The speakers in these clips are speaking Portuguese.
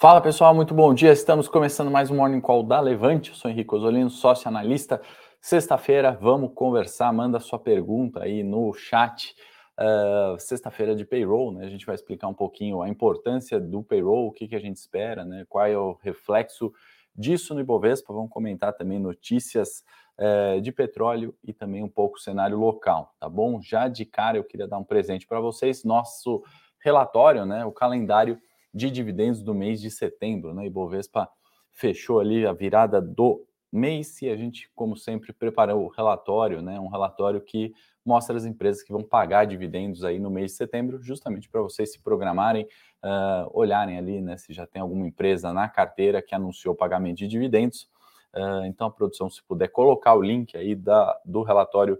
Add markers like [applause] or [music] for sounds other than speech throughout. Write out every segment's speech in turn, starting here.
Fala pessoal, muito bom dia. Estamos começando mais um Morning Call da Levante. Eu sou Henrique Osolino, sócio analista. Sexta-feira, vamos conversar. Manda sua pergunta aí no chat. Uh, Sexta-feira de payroll, né? A gente vai explicar um pouquinho a importância do payroll, o que, que a gente espera, né? Qual é o reflexo disso no Ibovespa. Vamos comentar também notícias uh, de petróleo e também um pouco o cenário local, tá bom? Já de cara eu queria dar um presente para vocês, nosso relatório, né? O calendário de dividendos do mês de setembro, né? Ibovespa fechou ali a virada do mês e a gente, como sempre, preparou o relatório, né? Um relatório que mostra as empresas que vão pagar dividendos aí no mês de setembro, justamente para vocês se programarem, uh, olharem ali, né? Se já tem alguma empresa na carteira que anunciou pagamento de dividendos. Uh, então, a produção, se puder colocar o link aí da, do relatório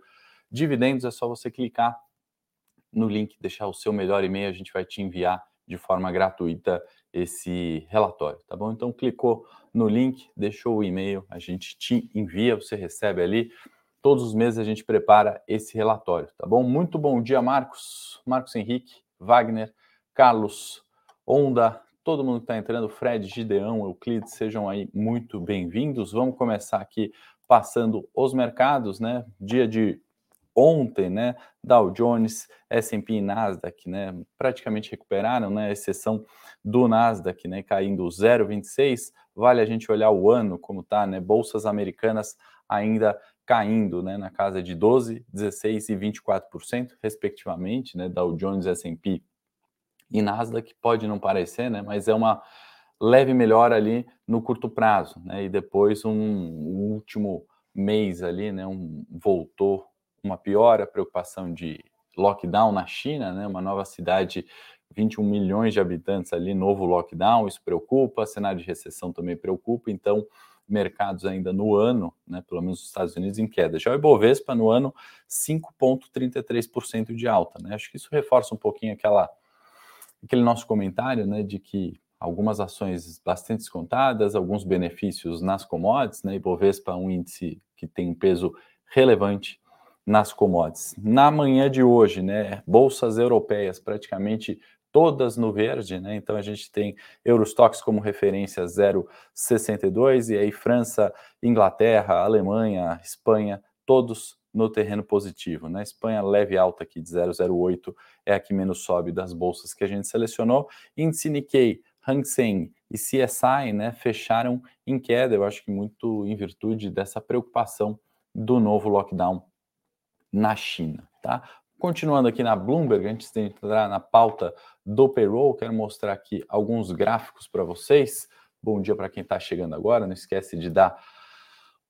dividendos, é só você clicar no link, deixar o seu melhor e-mail, a gente vai te enviar de forma gratuita esse relatório, tá bom? Então clicou no link, deixou o e-mail, a gente te envia, você recebe ali. Todos os meses a gente prepara esse relatório, tá bom? Muito bom dia, Marcos, Marcos Henrique, Wagner, Carlos, Onda, todo mundo que está entrando, Fred, Gideão, Euclides, sejam aí muito bem-vindos. Vamos começar aqui passando os mercados, né? Dia de ontem, né, Dow Jones, S&P e Nasdaq, né, praticamente recuperaram, né, exceção do Nasdaq, né, caindo 0,26. Vale a gente olhar o ano como tá, né, bolsas americanas ainda caindo, né, na casa de 12, 16 e 24%, respectivamente, né, Dow Jones, S&P e Nasdaq, pode não parecer, né, mas é uma leve melhora ali no curto prazo, né, e depois um último mês ali, né, um, voltou uma piora, preocupação de lockdown na China, né, uma nova cidade, 21 milhões de habitantes ali, novo lockdown, isso preocupa, cenário de recessão também preocupa, então mercados ainda no ano, né, pelo menos os Estados Unidos em queda. Já o Ibovespa no ano 5.33% de alta, né? Acho que isso reforça um pouquinho aquela aquele nosso comentário, né, de que algumas ações bastante descontadas, alguns benefícios nas commodities, né? Ibovespa um índice que tem um peso relevante nas commodities. Na manhã de hoje, né, bolsas europeias praticamente todas no verde, né? Então a gente tem Eurostox como referência 0,62 e aí França, Inglaterra, Alemanha, Espanha, todos no terreno positivo, né? Espanha leve alta aqui de 0,08 é a que menos sobe das bolsas que a gente selecionou. Índice Nikkei, Hang Seng e CSI, né, fecharam em queda, eu acho que muito em virtude dessa preocupação do novo lockdown na China, tá? Continuando aqui na Bloomberg, antes de entrar na pauta do payroll, quero mostrar aqui alguns gráficos para vocês. Bom dia para quem está chegando agora. Não esquece de dar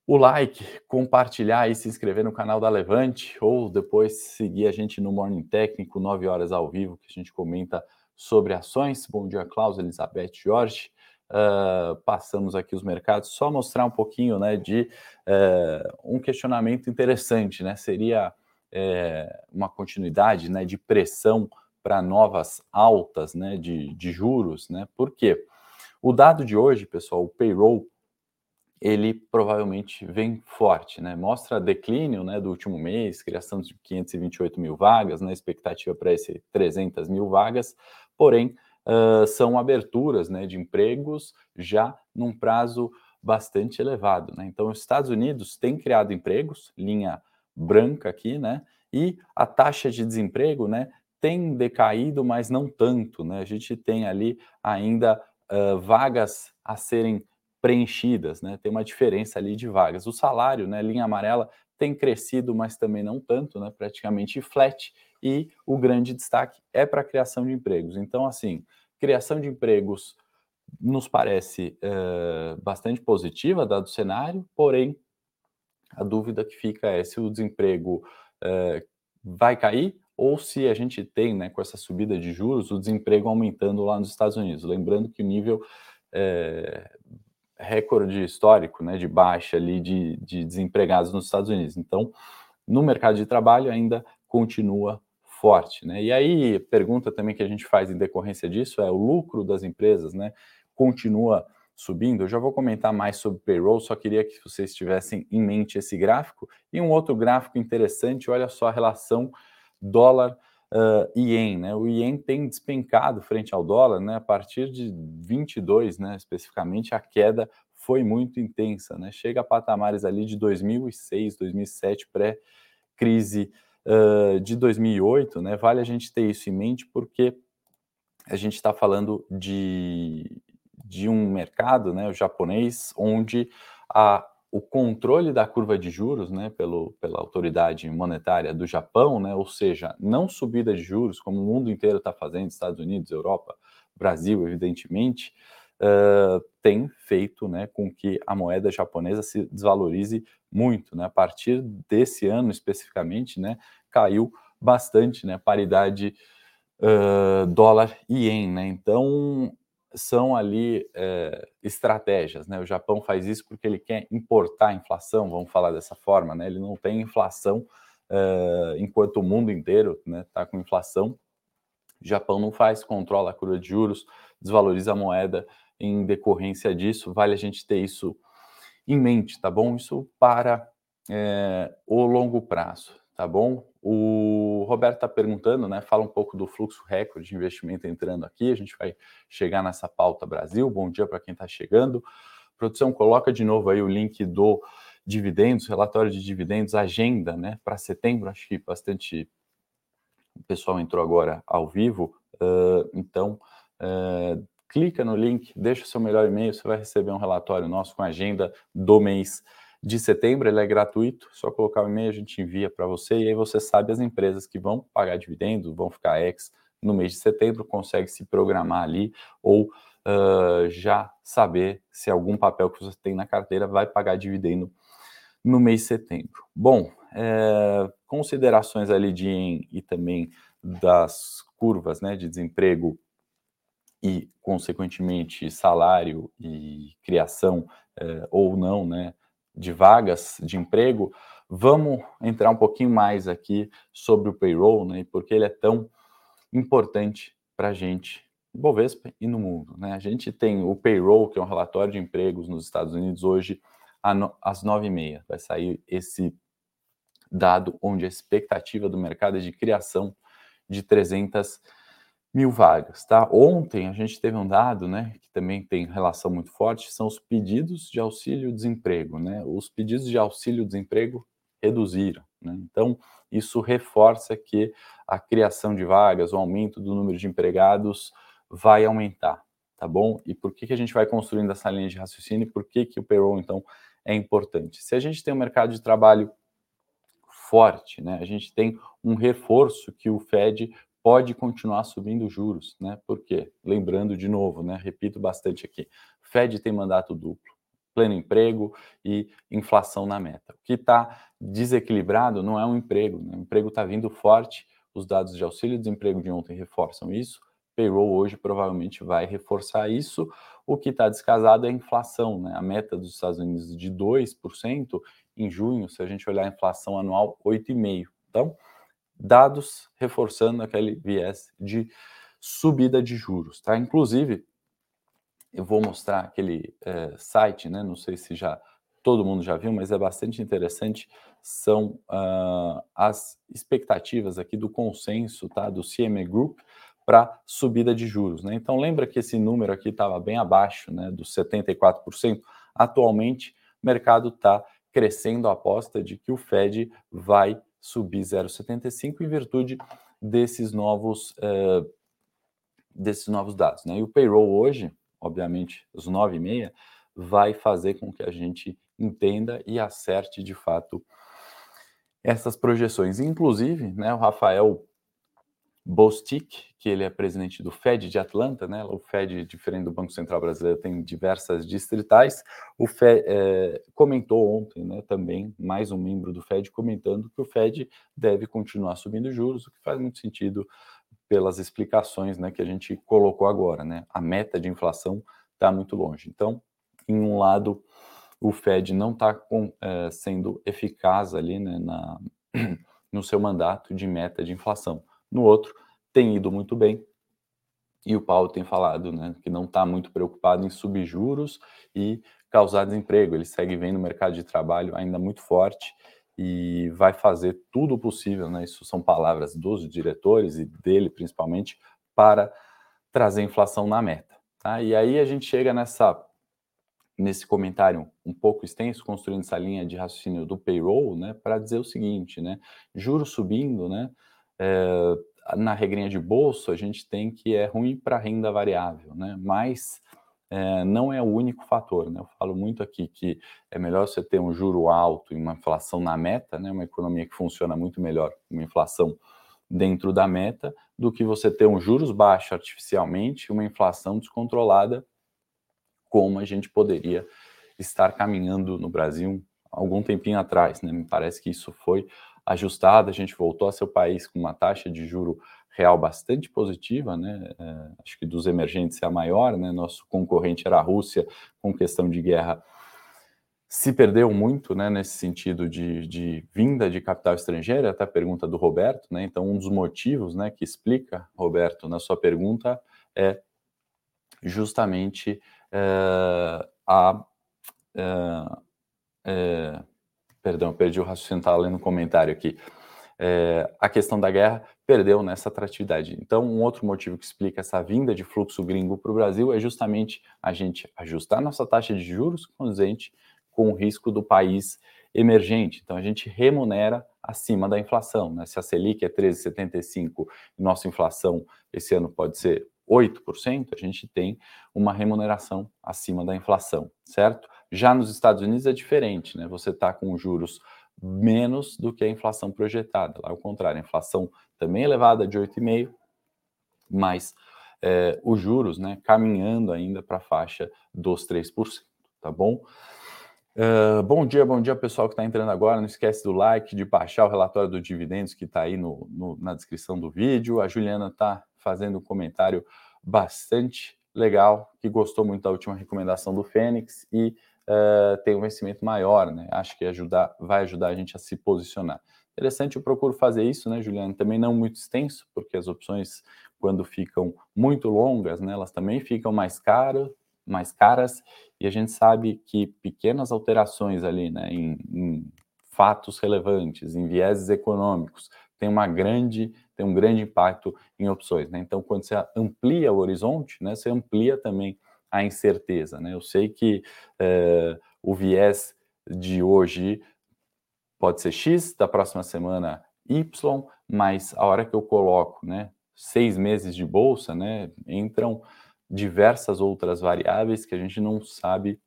o like, compartilhar e se inscrever no canal da Levante ou depois seguir a gente no Morning Técnico, 9 horas ao vivo, que a gente comenta sobre ações. Bom dia, Klaus, Elizabeth, Jorge. Uh, passamos aqui os mercados, só mostrar um pouquinho né, de uh, um questionamento interessante, né? Seria uh, uma continuidade né, de pressão para novas altas né, de, de juros, né? Por quê? O dado de hoje, pessoal, o payroll, ele provavelmente vem forte, né? Mostra declínio né, do último mês, criação de 528 mil vagas, né? Expectativa para esse 300 mil vagas, porém uh, são aberturas né, de empregos já num prazo bastante elevado. Né? Então, os Estados Unidos têm criado empregos, linha branca aqui, né? E a taxa de desemprego, né, tem decaído, mas não tanto, né? A gente tem ali ainda uh, vagas a serem preenchidas, né? Tem uma diferença ali de vagas. O salário, né, linha amarela, tem crescido, mas também não tanto, né? Praticamente flat. E o grande destaque é para a criação de empregos. Então, assim, criação de empregos nos parece uh, bastante positiva, dado o cenário, porém, a dúvida que fica é se o desemprego uh, vai cair ou se a gente tem, né, com essa subida de juros, o desemprego aumentando lá nos Estados Unidos. Lembrando que o nível é, recorde histórico né, de baixa ali de, de desempregados nos Estados Unidos. Então, no mercado de trabalho ainda continua forte, né? E aí, pergunta também que a gente faz em decorrência disso é o lucro das empresas, né? Continua subindo. Eu já vou comentar mais sobre payroll, só queria que vocês tivessem em mente esse gráfico. E um outro gráfico interessante, olha só a relação dólar uh, ien, né? O ien tem despencado frente ao dólar, né? A partir de 22, né? Especificamente, a queda foi muito intensa, né? Chega a patamares ali de 2006, 2007, pré-crise de 2008, né? Vale a gente ter isso em mente porque a gente está falando de, de um mercado, né? O japonês, onde a o controle da curva de juros, né, pelo, pela autoridade monetária do Japão, né, ou seja, não subida de juros, como o mundo inteiro está fazendo, Estados Unidos, Europa, Brasil, evidentemente, uh, tem feito né, com que a moeda japonesa se desvalorize muito. Né, a partir desse ano especificamente, né, caiu bastante né, paridade uh, dólar ien. Né, então, são ali estratégias, né? O Japão faz isso porque ele quer importar inflação, vamos falar dessa forma, né? Ele não tem inflação enquanto o mundo inteiro né, tá com inflação. O Japão não faz, controla a curva de juros, desvaloriza a moeda em decorrência disso. Vale a gente ter isso em mente, tá bom? Isso para é, o longo prazo, tá bom? O Roberto está perguntando, né? Fala um pouco do fluxo recorde de investimento entrando aqui. A gente vai chegar nessa pauta Brasil. Bom dia para quem está chegando. Produção, coloca de novo aí o link do dividendos, relatório de dividendos, agenda, né? Para setembro, acho que bastante o pessoal entrou agora ao vivo. Uh, então, uh, clica no link, deixa o seu melhor e-mail, você vai receber um relatório nosso com a agenda do mês de setembro, ele é gratuito, só colocar o e-mail, a gente envia para você e aí você sabe as empresas que vão pagar dividendos, vão ficar ex no mês de setembro, consegue se programar ali ou uh, já saber se algum papel que você tem na carteira vai pagar dividendo no mês de setembro. Bom, é, considerações ali de e também das curvas né, de desemprego e, consequentemente, salário e criação é, ou não, né, de vagas de emprego, vamos entrar um pouquinho mais aqui sobre o payroll, né, e por que ele é tão importante para a gente, no Bovespa e no mundo. Né? A gente tem o payroll, que é um relatório de empregos nos Estados Unidos, hoje às nove e meia. Vai sair esse dado onde a expectativa do mercado é de criação de 300 mil vagas, tá? Ontem a gente teve um dado, né, que também tem relação muito forte, são os pedidos de auxílio-desemprego, né? Os pedidos de auxílio-desemprego reduziram, né? Então, isso reforça que a criação de vagas, o aumento do número de empregados vai aumentar, tá bom? E por que, que a gente vai construindo essa linha de raciocínio e por que, que o payroll, então, é importante? Se a gente tem um mercado de trabalho forte, né? A gente tem um reforço que o Fed pode continuar subindo juros, né? Por quê? Lembrando de novo, né? Repito bastante aqui. Fed tem mandato duplo, pleno emprego e inflação na meta. O que está desequilibrado não é o emprego, né? o emprego está vindo forte, os dados de auxílio-desemprego de ontem reforçam isso, payroll hoje provavelmente vai reforçar isso. O que está descasado é a inflação, né? A meta dos Estados Unidos de 2%, em junho, se a gente olhar a inflação anual, 8,5%. Então, dados reforçando aquele viés de subida de juros, tá? Inclusive, eu vou mostrar aquele é, site, né? Não sei se já todo mundo já viu, mas é bastante interessante. São uh, as expectativas aqui do consenso, tá? Do CME Group para subida de juros, né? Então lembra que esse número aqui estava bem abaixo, né? Dos 74%. Atualmente, o mercado está crescendo a aposta de que o Fed vai subir 0,75 em virtude desses novos, uh, desses novos dados. Né? E o payroll hoje, obviamente, os 9,6, vai fazer com que a gente entenda e acerte de fato essas projeções. Inclusive, né, o Rafael Bostic, que ele é presidente do Fed de Atlanta, né? O Fed, diferente do Banco Central Brasileiro, tem diversas distritais. O Fed é, comentou ontem, né, também, mais um membro do Fed comentando que o Fed deve continuar subindo juros, o que faz muito sentido pelas explicações, né, que a gente colocou agora, né? A meta de inflação está muito longe. Então, em um lado, o Fed não está é, sendo eficaz ali, né, na, [clears throat] no seu mandato de meta de inflação no outro tem ido muito bem. E o Paulo tem falado né, que não está muito preocupado em subjuros e causar desemprego. Ele segue vendo o mercado de trabalho ainda muito forte e vai fazer tudo o possível, né? Isso são palavras dos diretores e dele principalmente para trazer inflação na meta. Tá? E aí a gente chega nessa nesse comentário um pouco extenso, construindo essa linha de raciocínio do payroll, né, para dizer o seguinte, né, juros subindo, né, é, na regrinha de bolso a gente tem que é ruim para renda variável, né, mas é, não é o único fator, né, eu falo muito aqui que é melhor você ter um juro alto e uma inflação na meta, né, uma economia que funciona muito melhor, uma inflação dentro da meta, do que você ter um juros baixo artificialmente, uma inflação descontrolada como a gente poderia estar caminhando no Brasil algum tempinho atrás. Né? Me parece que isso foi ajustado, a gente voltou a ser o país com uma taxa de juro real bastante positiva, né? É, acho que dos emergentes é a maior, né? Nosso concorrente era a Rússia, com questão de guerra se perdeu muito, né, nesse sentido de, de, vinda de capital estrangeiro, até a pergunta do Roberto, né, então um dos motivos, né, que explica, Roberto, na sua pergunta, é justamente é, a. É, perdão, perdi o raciocínio, estava lendo um comentário aqui. a questão da guerra perdeu nessa atratividade. Então, um outro motivo que explica essa vinda de fluxo gringo para o Brasil é justamente a gente ajustar nossa taxa de juros condizente com o risco do país emergente. Então, a gente remunera acima da inflação. Né? Se a Selic é 13,75 e nossa inflação esse ano pode ser 8%, a gente tem uma remuneração acima da inflação, certo? Já nos Estados Unidos é diferente, né? Você está com juros menos do que a inflação projetada. Lá é o contrário, a inflação também elevada de 8,5%, mas é, os juros né, caminhando ainda para a faixa dos 3%, tá bom? Uh, bom dia, bom dia pessoal que está entrando agora. Não esquece do like, de baixar o relatório do dividendos que está aí no, no, na descrição do vídeo. A Juliana está fazendo um comentário bastante legal, que gostou muito da última recomendação do Fênix e uh, tem um vencimento maior, né? Acho que ajudar, vai ajudar a gente a se posicionar. Interessante, eu procuro fazer isso, né, Juliana? Também não muito extenso, porque as opções, quando ficam muito longas, né, elas também ficam mais caras, mais caras, e a gente sabe que pequenas alterações ali, né, em, em fatos relevantes, em vieses econômicos, tem uma grande tem um grande impacto em opções. Né? Então, quando você amplia o horizonte, né, você amplia também a incerteza. Né? Eu sei que é, o viés de hoje pode ser X, da próxima semana Y, mas a hora que eu coloco né, seis meses de bolsa, né, entram diversas outras variáveis que a gente não sabe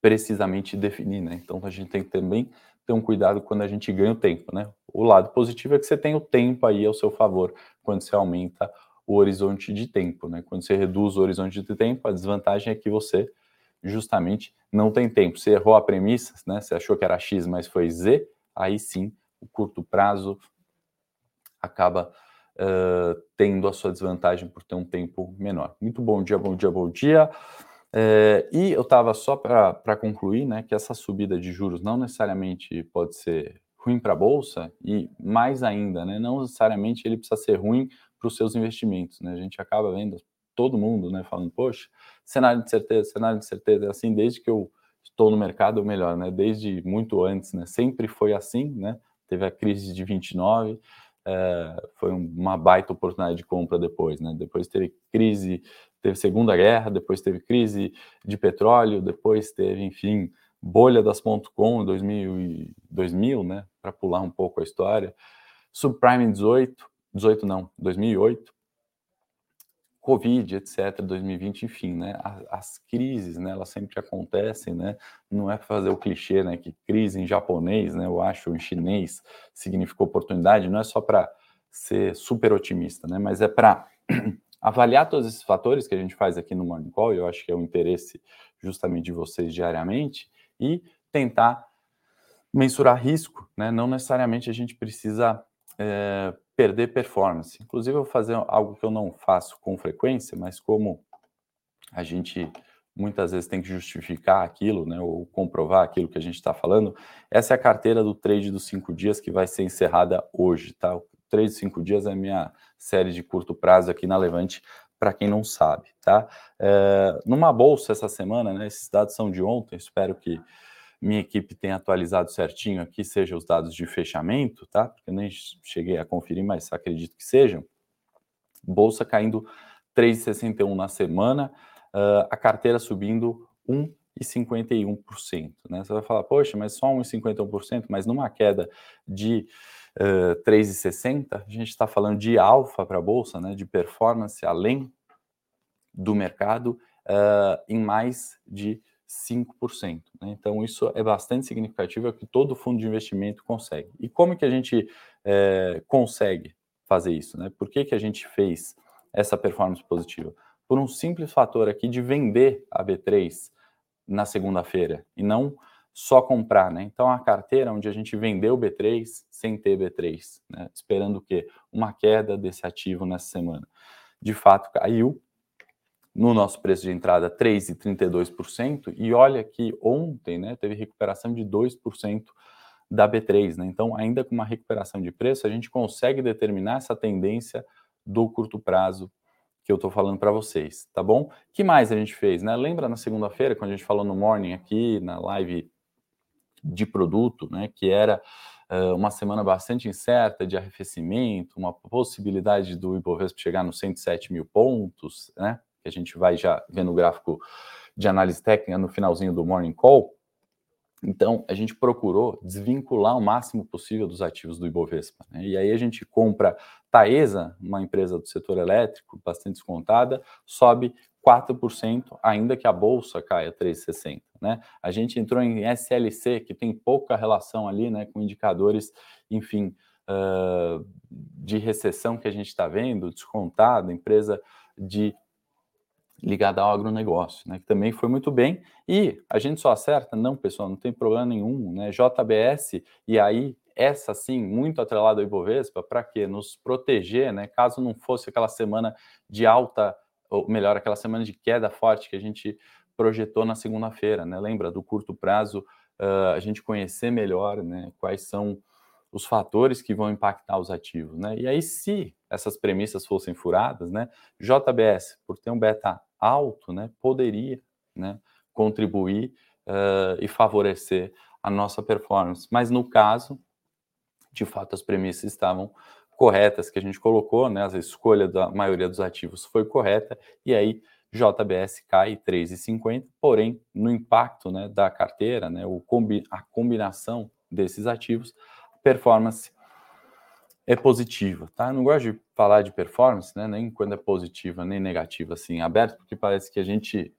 precisamente definir. Né? Então, a gente tem que também ter um cuidado quando a gente ganha o tempo, né? O lado positivo é que você tem o tempo aí ao seu favor quando você aumenta o horizonte de tempo, né? Quando você reduz o horizonte de tempo, a desvantagem é que você justamente não tem tempo. Você errou a premissa, né? Você achou que era X, mas foi Z, aí sim o curto prazo acaba uh, tendo a sua desvantagem por ter um tempo menor. Muito bom dia, bom dia, bom dia. É, e eu estava só para concluir, né, que essa subida de juros não necessariamente pode ser ruim para a bolsa e mais ainda, né, não necessariamente ele precisa ser ruim para os seus investimentos, né? A gente acaba vendo todo mundo, né, falando, poxa, cenário de certeza, cenário de certeza é assim desde que eu estou no mercado, ou melhor, né, desde muito antes, né, sempre foi assim, né? Teve a crise de 29, é, foi uma baita oportunidade de compra depois, né? Depois teve crise teve Segunda Guerra, depois teve crise de petróleo, depois teve, enfim, bolha das .com em 2000, 2000 né, para pular um pouco a história, subprime em 18, 18 não, 2008, Covid, etc, 2020, enfim, né, as, as, crises, né, elas sempre acontecem, né, não é fazer o clichê, né, que crise em japonês, né, eu acho, em chinês, significa oportunidade, não é só para ser super otimista, né, mas é para [clears throat] avaliar todos esses fatores que a gente faz aqui no Morning Call, eu acho que é o interesse justamente de vocês diariamente, e tentar mensurar risco, né? Não necessariamente a gente precisa é, perder performance. Inclusive, eu vou fazer algo que eu não faço com frequência, mas como a gente muitas vezes tem que justificar aquilo, né, ou comprovar aquilo que a gente está falando, essa é a carteira do trade dos cinco dias que vai ser encerrada hoje, tá? Três, cinco dias é a minha série de curto prazo aqui na Levante, para quem não sabe, tá? É, numa bolsa essa semana, né, esses dados são de ontem, espero que minha equipe tem atualizado certinho aqui, seja os dados de fechamento, tá? Porque eu nem cheguei a conferir, mas acredito que sejam. Bolsa caindo 3,61 na semana, uh, a carteira subindo 1,51%. Né? Você vai falar, poxa, mas só 1,51%, mas numa queda de uh, 3,60%, a gente está falando de alfa para a Bolsa, né? de performance além do mercado, uh, em mais de 5%. Né? Então, isso é bastante significativo, é o que todo fundo de investimento consegue. E como que a gente é, consegue fazer isso? Né? Por que, que a gente fez essa performance positiva? Por um simples fator aqui de vender a B3 na segunda-feira e não só comprar, né? Então a carteira onde a gente vendeu B3 sem ter B3, né? Esperando o quê? Uma queda desse ativo nessa semana. De fato caiu, no nosso preço de entrada 3,32%, e olha que ontem né, teve recuperação de 2% da B3. Né? Então, ainda com uma recuperação de preço, a gente consegue determinar essa tendência do curto prazo que eu estou falando para vocês, tá bom? que mais a gente fez? Né? Lembra na segunda-feira, quando a gente falou no morning aqui, na live de produto, né, que era uh, uma semana bastante incerta de arrefecimento, uma possibilidade do Ibovespa chegar nos 107 mil pontos, né? que a gente vai já ver no gráfico de análise técnica no finalzinho do Morning Call. Então, a gente procurou desvincular o máximo possível dos ativos do Ibovespa. Né? E aí a gente compra Taesa, uma empresa do setor elétrico, bastante descontada, sobe 4%, ainda que a bolsa caia 3,60%. Né? A gente entrou em SLC, que tem pouca relação ali né, com indicadores, enfim, uh, de recessão que a gente está vendo, descontada, empresa de ligada ao agronegócio, né, que também foi muito bem. E a gente só acerta? Não, pessoal, não tem problema nenhum. Né? JBS, e aí essa sim, muito atrelada ao Ibovespa, para quê? Nos proteger, né? Caso não fosse aquela semana de alta, ou melhor, aquela semana de queda forte que a gente projetou na segunda-feira, né? Lembra do curto prazo, uh, a gente conhecer melhor, né? Quais são os fatores que vão impactar os ativos, né? E aí, se essas premissas fossem furadas, né? JBS, por ter um beta alto, né, poderia né, contribuir uh, e favorecer a nossa performance. Mas no caso, de fato, as premissas estavam corretas que a gente colocou, né, a escolha da maioria dos ativos foi correta, e aí JBS cai 3,50, porém, no impacto né, da carteira, né, o combi a combinação desses ativos, performance é positiva, tá? Eu não gosto de falar de performance, né? Nem quando é positiva, nem negativa, assim, aberto, porque parece que a gente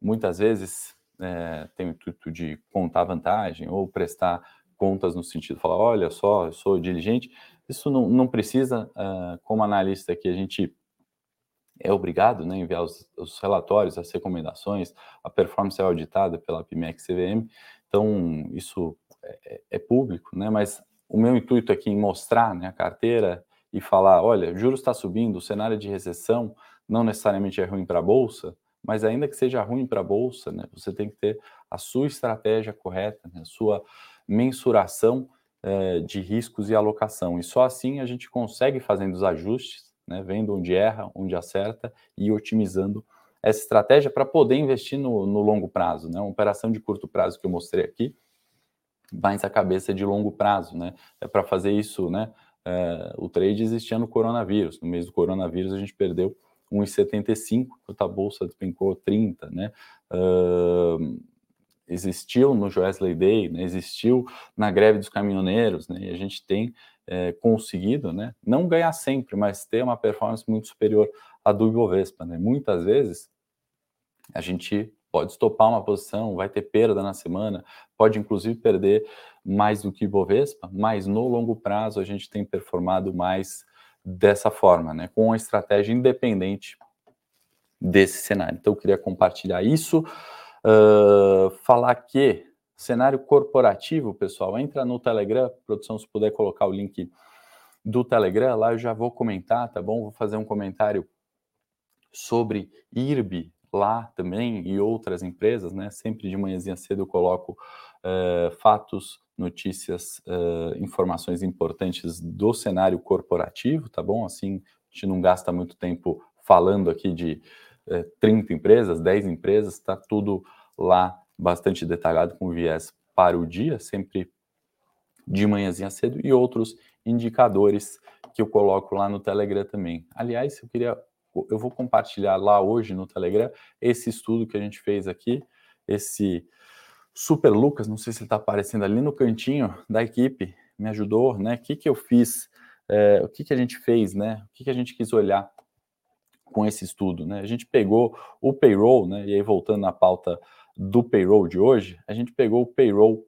muitas vezes é, tem o intuito de contar vantagem ou prestar contas no sentido de falar, olha só, eu sou diligente. Isso não, não precisa, uh, como analista aqui, a gente é obrigado né, enviar os, os, relatórios, as recomendações, a performance é auditada pela PMEC CVM, então isso é, é, é público, né? Mas o meu intuito aqui em mostrar né, a carteira e falar, olha, juros está subindo, o cenário de recessão não necessariamente é ruim para a bolsa, mas ainda que seja ruim para a bolsa, né, você tem que ter a sua estratégia correta, né, a sua mensuração eh, de riscos e alocação. E só assim a gente consegue fazendo os ajustes, né, vendo onde erra, onde acerta e otimizando essa estratégia para poder investir no, no longo prazo. Né, uma operação de curto prazo que eu mostrei aqui, mais a cabeça de longo prazo, né? É para fazer isso, né? É, o trade existia no coronavírus. No mês do coronavírus a gente perdeu 1,75, enquanto a bolsa despencou 30, né? Uh, existiu no Joesley Day, né? existiu na greve dos caminhoneiros, né? E a gente tem é, conseguido, né? Não ganhar sempre, mas ter uma performance muito superior à do Ibovespa, né? Muitas vezes a gente pode estopar uma posição, vai ter perda na semana, pode inclusive perder mais do que Bovespa, mas no longo prazo a gente tem performado mais dessa forma, né, com uma estratégia independente desse cenário. Então eu queria compartilhar isso, uh, falar que cenário corporativo, pessoal, entra no Telegram, produção se puder colocar o link do Telegram, lá eu já vou comentar, tá bom? Vou fazer um comentário sobre IRB, lá também e outras empresas, né? Sempre de manhãzinha cedo eu coloco uh, fatos, notícias, uh, informações importantes do cenário corporativo, tá bom? Assim, a gente não gasta muito tempo falando aqui de uh, 30 empresas, 10 empresas, tá tudo lá bastante detalhado com viés para o dia, sempre de manhãzinha cedo, e outros indicadores que eu coloco lá no Telegram também. Aliás, eu queria, eu vou compartilhar lá hoje no Telegram esse estudo que a gente fez aqui, esse Super Lucas, não sei se está aparecendo ali no cantinho da equipe, me ajudou, né? O que, que eu fiz, é, o que, que a gente fez, né? O que, que a gente quis olhar com esse estudo, né? A gente pegou o payroll, né? E aí voltando na pauta do payroll de hoje, a gente pegou o payroll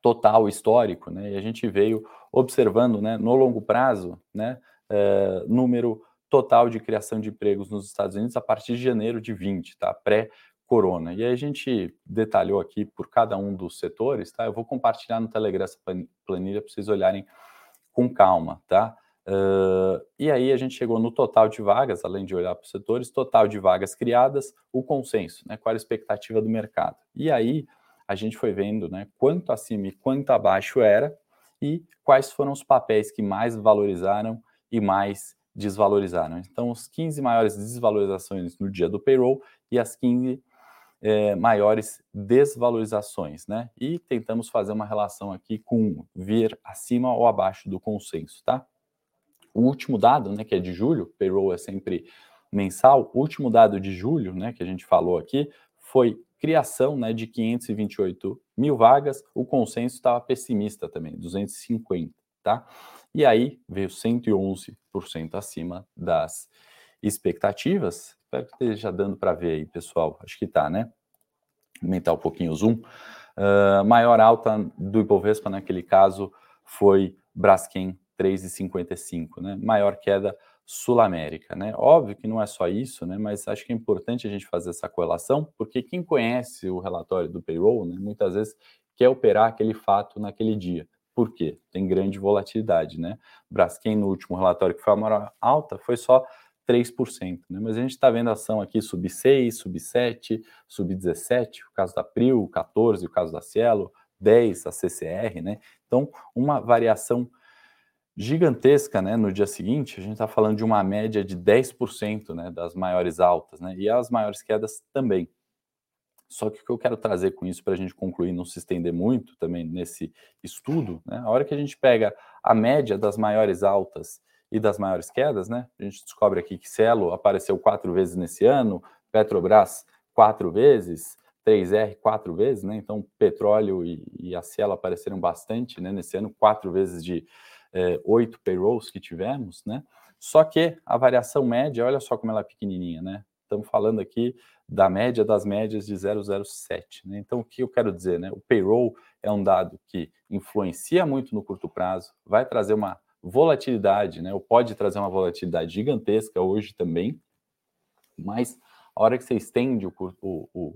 total histórico, né? E a gente veio observando, né, no longo prazo, né, é, número total de criação de empregos nos Estados Unidos a partir de janeiro de 20, tá? Pré-corona. E aí a gente detalhou aqui por cada um dos setores, tá? Eu vou compartilhar no Telegram essa planilha para vocês olharem com calma, tá? Uh, e aí a gente chegou no total de vagas, além de olhar para os setores, total de vagas criadas, o consenso, né? Qual a expectativa do mercado? E aí a gente foi vendo, né? Quanto acima e quanto abaixo era e quais foram os papéis que mais valorizaram e mais desvalorizaram. Então, os 15 maiores desvalorizações no dia do payroll e as 15 é, maiores desvalorizações, né? E tentamos fazer uma relação aqui com vir acima ou abaixo do consenso, tá? O último dado, né, que é de julho, payroll é sempre mensal, o último dado de julho, né, que a gente falou aqui, foi criação, né, de 528 mil vagas, o consenso estava pessimista também, 250, tá? E aí veio 111% acima das expectativas. Espero que esteja dando para ver aí, pessoal. Acho que tá, né? Aumentar um pouquinho o zoom. Uh, maior alta do Ibovespa naquele caso foi Braskem 3,55, né? Maior queda Sul América, né? Óbvio que não é só isso, né? Mas acho que é importante a gente fazer essa correlação, porque quem conhece o relatório do payroll, né, muitas vezes quer operar aquele fato naquele dia. Por quê? Tem grande volatilidade, né? Braskem no último relatório que foi a maior alta foi só 3%, né? Mas a gente está vendo a ação aqui sub 6, sub 7, sub 17, o caso da Prio, 14, o caso da Cielo, 10, a CCR, né? Então, uma variação gigantesca, né? No dia seguinte, a gente está falando de uma média de 10%, né? Das maiores altas, né? E as maiores quedas também. Só que o que eu quero trazer com isso para a gente concluir, não se estender muito também nesse estudo, né? A hora que a gente pega a média das maiores altas e das maiores quedas, né? A gente descobre aqui que Celo apareceu quatro vezes nesse ano, Petrobras quatro vezes, 3R quatro vezes, né? Então, petróleo e, e a Cielo apareceram bastante, né? Nesse ano, quatro vezes de é, oito payrolls que tivemos, né? Só que a variação média, olha só como ela é pequenininha, né? Estamos falando aqui da média das médias de 0,07. Né? Então, o que eu quero dizer? Né? O payroll é um dado que influencia muito no curto prazo, vai trazer uma volatilidade, né? ou pode trazer uma volatilidade gigantesca hoje também, mas a hora que você estende o, o, o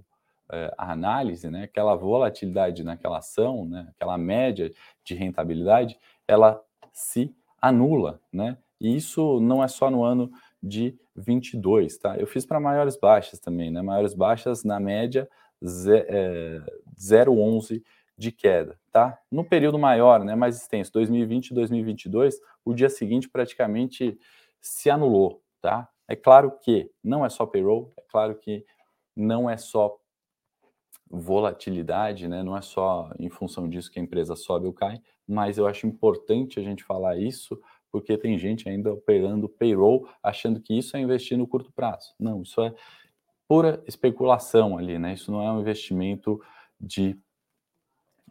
é, a análise, né? aquela volatilidade naquela ação, né? aquela média de rentabilidade, ela se anula, né? E isso não é só no ano de 22, tá? Eu fiz para maiores baixas também, né? Maiores baixas na média 0,11 é, de queda, tá? No período maior, né, mais extenso, 2020 e 2022, o dia seguinte praticamente se anulou, tá? É claro que não é só payroll, é claro que não é só volatilidade, né? Não é só em função disso que a empresa sobe ou cai, mas eu acho importante a gente falar isso, porque tem gente ainda operando payroll achando que isso é investir no curto prazo. Não, isso é pura especulação ali, né? Isso não é um investimento de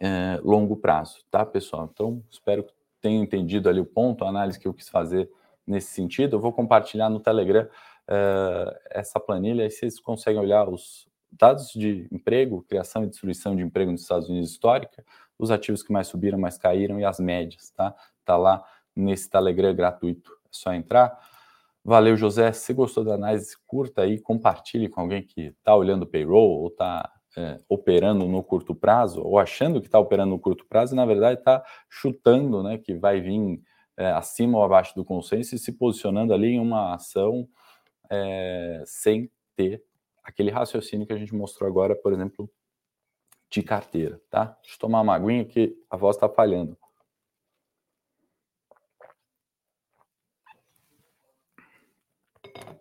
é, longo prazo, tá, pessoal? Então, espero que tenham entendido ali o ponto, a análise que eu quis fazer nesse sentido. Eu vou compartilhar no Telegram é, essa planilha, aí vocês conseguem olhar os dados de emprego, criação e destruição de emprego nos Estados Unidos histórica, os ativos que mais subiram, mais caíram e as médias, tá? Tá lá nesse Telegram gratuito. É só entrar. Valeu, José. Se gostou da análise, curta aí, compartilhe com alguém que está olhando o payroll ou está é, operando no curto prazo, ou achando que está operando no curto prazo, e na verdade está chutando né, que vai vir é, acima ou abaixo do consenso e se posicionando ali em uma ação é, sem ter aquele raciocínio que a gente mostrou agora, por exemplo, de carteira, tá? Deixa eu tomar uma aguinha que a voz está falhando.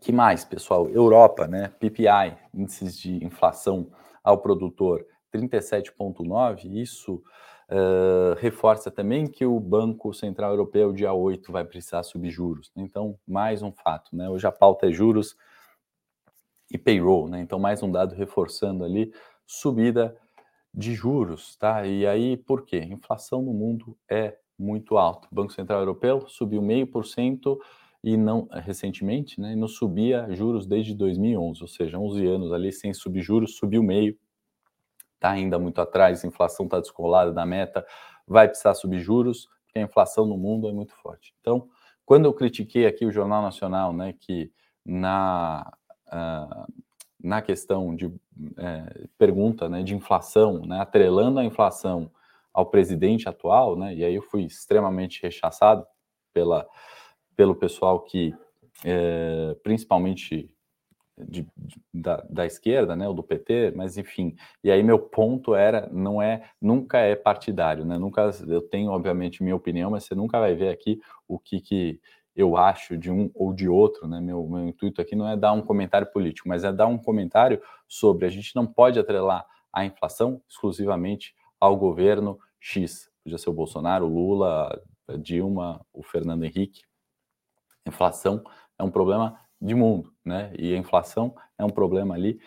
Que mais, pessoal? Europa, né? PPI, índices de inflação ao produtor 37,9, isso uh, reforça também que o Banco Central Europeu, dia 8, vai precisar subir juros. Então, mais um fato, né? Hoje a pauta é juros e payroll, né? Então, mais um dado reforçando ali subida de juros, tá? E aí, por quê? Inflação no mundo é muito alta. Banco Central Europeu subiu meio por cento e não recentemente, né? Não subia juros desde 2011, ou seja, 11 anos ali sem subir juros, subiu meio. Tá ainda muito atrás, a inflação está descolada da meta, vai precisar subir juros, porque a inflação no mundo é muito forte. Então, quando eu critiquei aqui o Jornal Nacional, né, que na uh, na questão de é, pergunta né, de inflação, né, atrelando a inflação ao presidente atual, né, e aí eu fui extremamente rechaçado pela, pelo pessoal que, é, principalmente de, de, da, da, esquerda, né, ou do PT, mas enfim, e aí meu ponto era, não é, nunca é partidário, né, nunca, eu tenho obviamente minha opinião, mas você nunca vai ver aqui o que que eu acho de um ou de outro, né? Meu, meu intuito aqui não é dar um comentário político, mas é dar um comentário sobre a gente não pode atrelar a inflação exclusivamente ao governo X. Podia ser o Bolsonaro, o Lula, Dilma, o Fernando Henrique. Inflação é um problema de mundo, né? E a inflação é um problema ali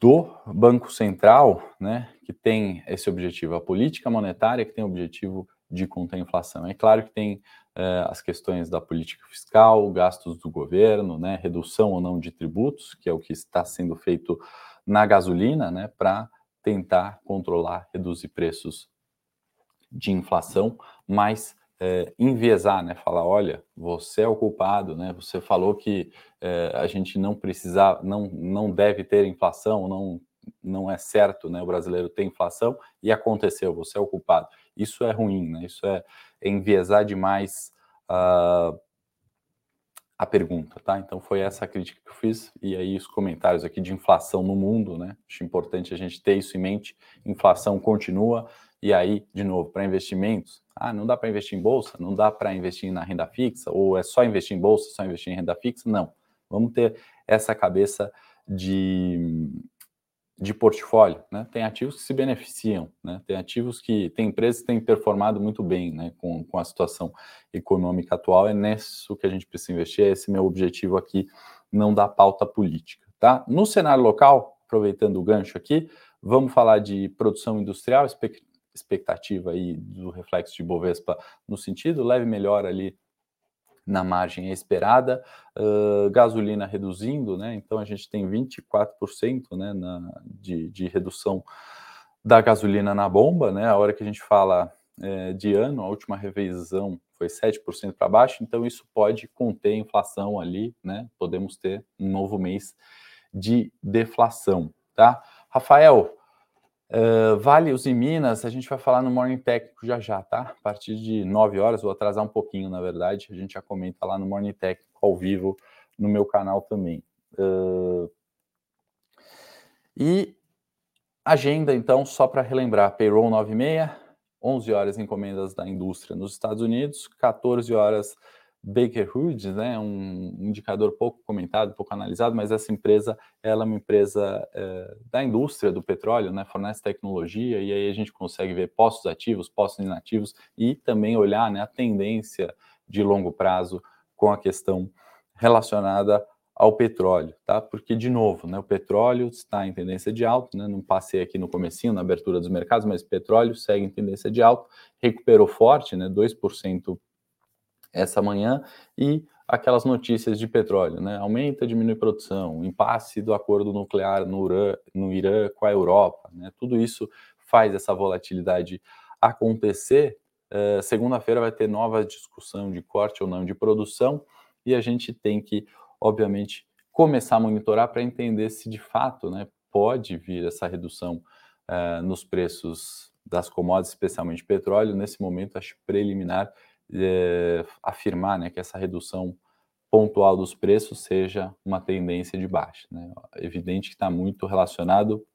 do Banco Central, né, que tem esse objetivo, a política monetária que tem o objetivo de conter a inflação. É claro que tem eh, as questões da política fiscal, gastos do governo, né, redução ou não de tributos, que é o que está sendo feito na gasolina, né, para tentar controlar, reduzir preços de inflação, mas é, enviesar, né? Falar, olha, você é o culpado, né? Você falou que é, a gente não precisar, não, não deve ter inflação, não, não é certo, né? O brasileiro tem inflação e aconteceu, você é o culpado. Isso é ruim, né? Isso é, é enviesar demais uh, a pergunta, tá? Então foi essa a crítica que eu fiz e aí os comentários aqui de inflação no mundo, né? Acho importante a gente ter isso em mente. Inflação continua e aí, de novo, para investimentos, ah, não dá para investir em bolsa, não dá para investir na renda fixa ou é só investir em bolsa, só investir em renda fixa? Não. Vamos ter essa cabeça de de portfólio, né? Tem ativos que se beneficiam, né? Tem ativos que tem empresas que têm performado muito bem, né? Com, com a situação econômica atual é nisso que a gente precisa investir. É esse meu objetivo aqui, não dar pauta política, tá? No cenário local, aproveitando o gancho aqui, vamos falar de produção industrial, expectativa aí do reflexo de Bovespa no sentido leve melhor ali na margem esperada, uh, gasolina reduzindo, né? Então a gente tem 24% né, na, de, de, redução da gasolina na bomba, né? A hora que a gente fala é, de ano, a última revisão foi 7% para baixo, então isso pode conter inflação ali, né? Podemos ter um novo mês de deflação, tá? Rafael, Uh, Vales e Minas, a gente vai falar no Morning Técnico já já, tá? A partir de 9 horas, vou atrasar um pouquinho, na verdade, a gente já comenta lá no Morning Técnico ao vivo no meu canal também. Uh, e agenda, então, só para relembrar: payroll 9 e meia, 11 horas encomendas da indústria nos Estados Unidos, 14 horas Baker Hughes, né, um indicador pouco comentado, pouco analisado, mas essa empresa ela é uma empresa é, da indústria do petróleo, né, fornece tecnologia e aí a gente consegue ver postos ativos, postos inativos e também olhar né, a tendência de longo prazo com a questão relacionada ao petróleo, tá? Porque de novo, né, o petróleo está em tendência de alta, né? Não passei aqui no comecinho na abertura dos mercados, mas petróleo segue em tendência de alta, recuperou forte, né, 2% essa manhã e aquelas notícias de petróleo, né? Aumenta, diminui produção, impasse do acordo nuclear no, Irã, no Irã com a Europa, né? Tudo isso faz essa volatilidade acontecer. Uh, Segunda-feira vai ter nova discussão de corte ou não de produção e a gente tem que, obviamente, começar a monitorar para entender se de fato, né, pode vir essa redução uh, nos preços das commodities, especialmente petróleo. Nesse momento, acho preliminar é, afirmar né, que essa redução pontual dos preços seja uma tendência de baixa. Né? Evidente que está muito relacionado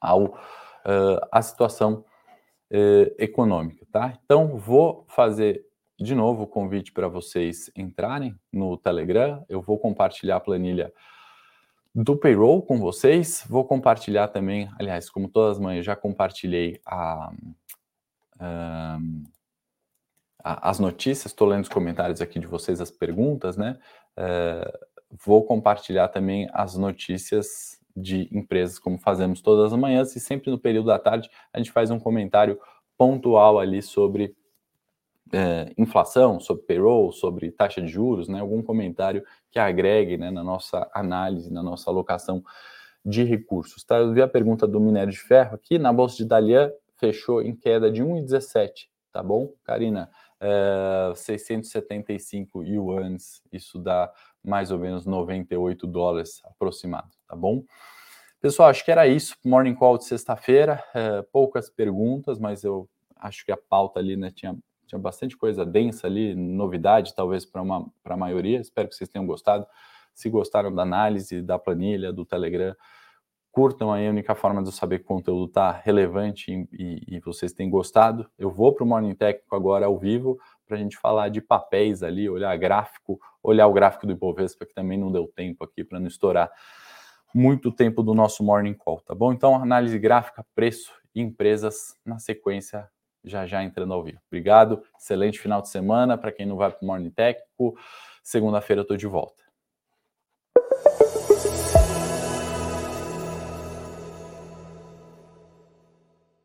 ao uh, a situação uh, econômica, tá? Então vou fazer de novo o convite para vocês entrarem no Telegram. Eu vou compartilhar a planilha do payroll com vocês. Vou compartilhar também, aliás, como todas as manhãs, já compartilhei a, a, as notícias. Estou lendo os comentários aqui de vocês, as perguntas, né? Uh, vou compartilhar também as notícias de empresas, como fazemos todas as manhãs, e sempre no período da tarde a gente faz um comentário pontual ali sobre é, inflação, sobre payroll, sobre taxa de juros, né, algum comentário que agregue né, na nossa análise, na nossa alocação de recursos. Tá? Eu vi a pergunta do minério de ferro aqui, na Bolsa de Dalian fechou em queda de 1,17, tá bom, Karina? É, 675 yuans, isso dá mais ou menos 98 dólares aproximado, tá bom? Pessoal, acho que era isso. Morning Call de sexta-feira. É, poucas perguntas, mas eu acho que a pauta ali né, tinha tinha bastante coisa densa ali, novidade talvez para a maioria. Espero que vocês tenham gostado. Se gostaram da análise, da planilha, do Telegram, curtam aí. A única forma de eu saber que o conteúdo está relevante e, e, e, vocês têm gostado. Eu vou para o Morning Técnico agora ao vivo para a gente falar de papéis ali, olhar gráfico, olhar o gráfico do Ibovespa, que também não deu tempo aqui para não estourar muito tempo do nosso Morning Call, tá bom? Então, análise gráfica, preço e empresas na sequência já já entrando ao vivo. Obrigado, excelente final de semana para quem não vai para o Morning Técnico. Segunda-feira eu estou de volta.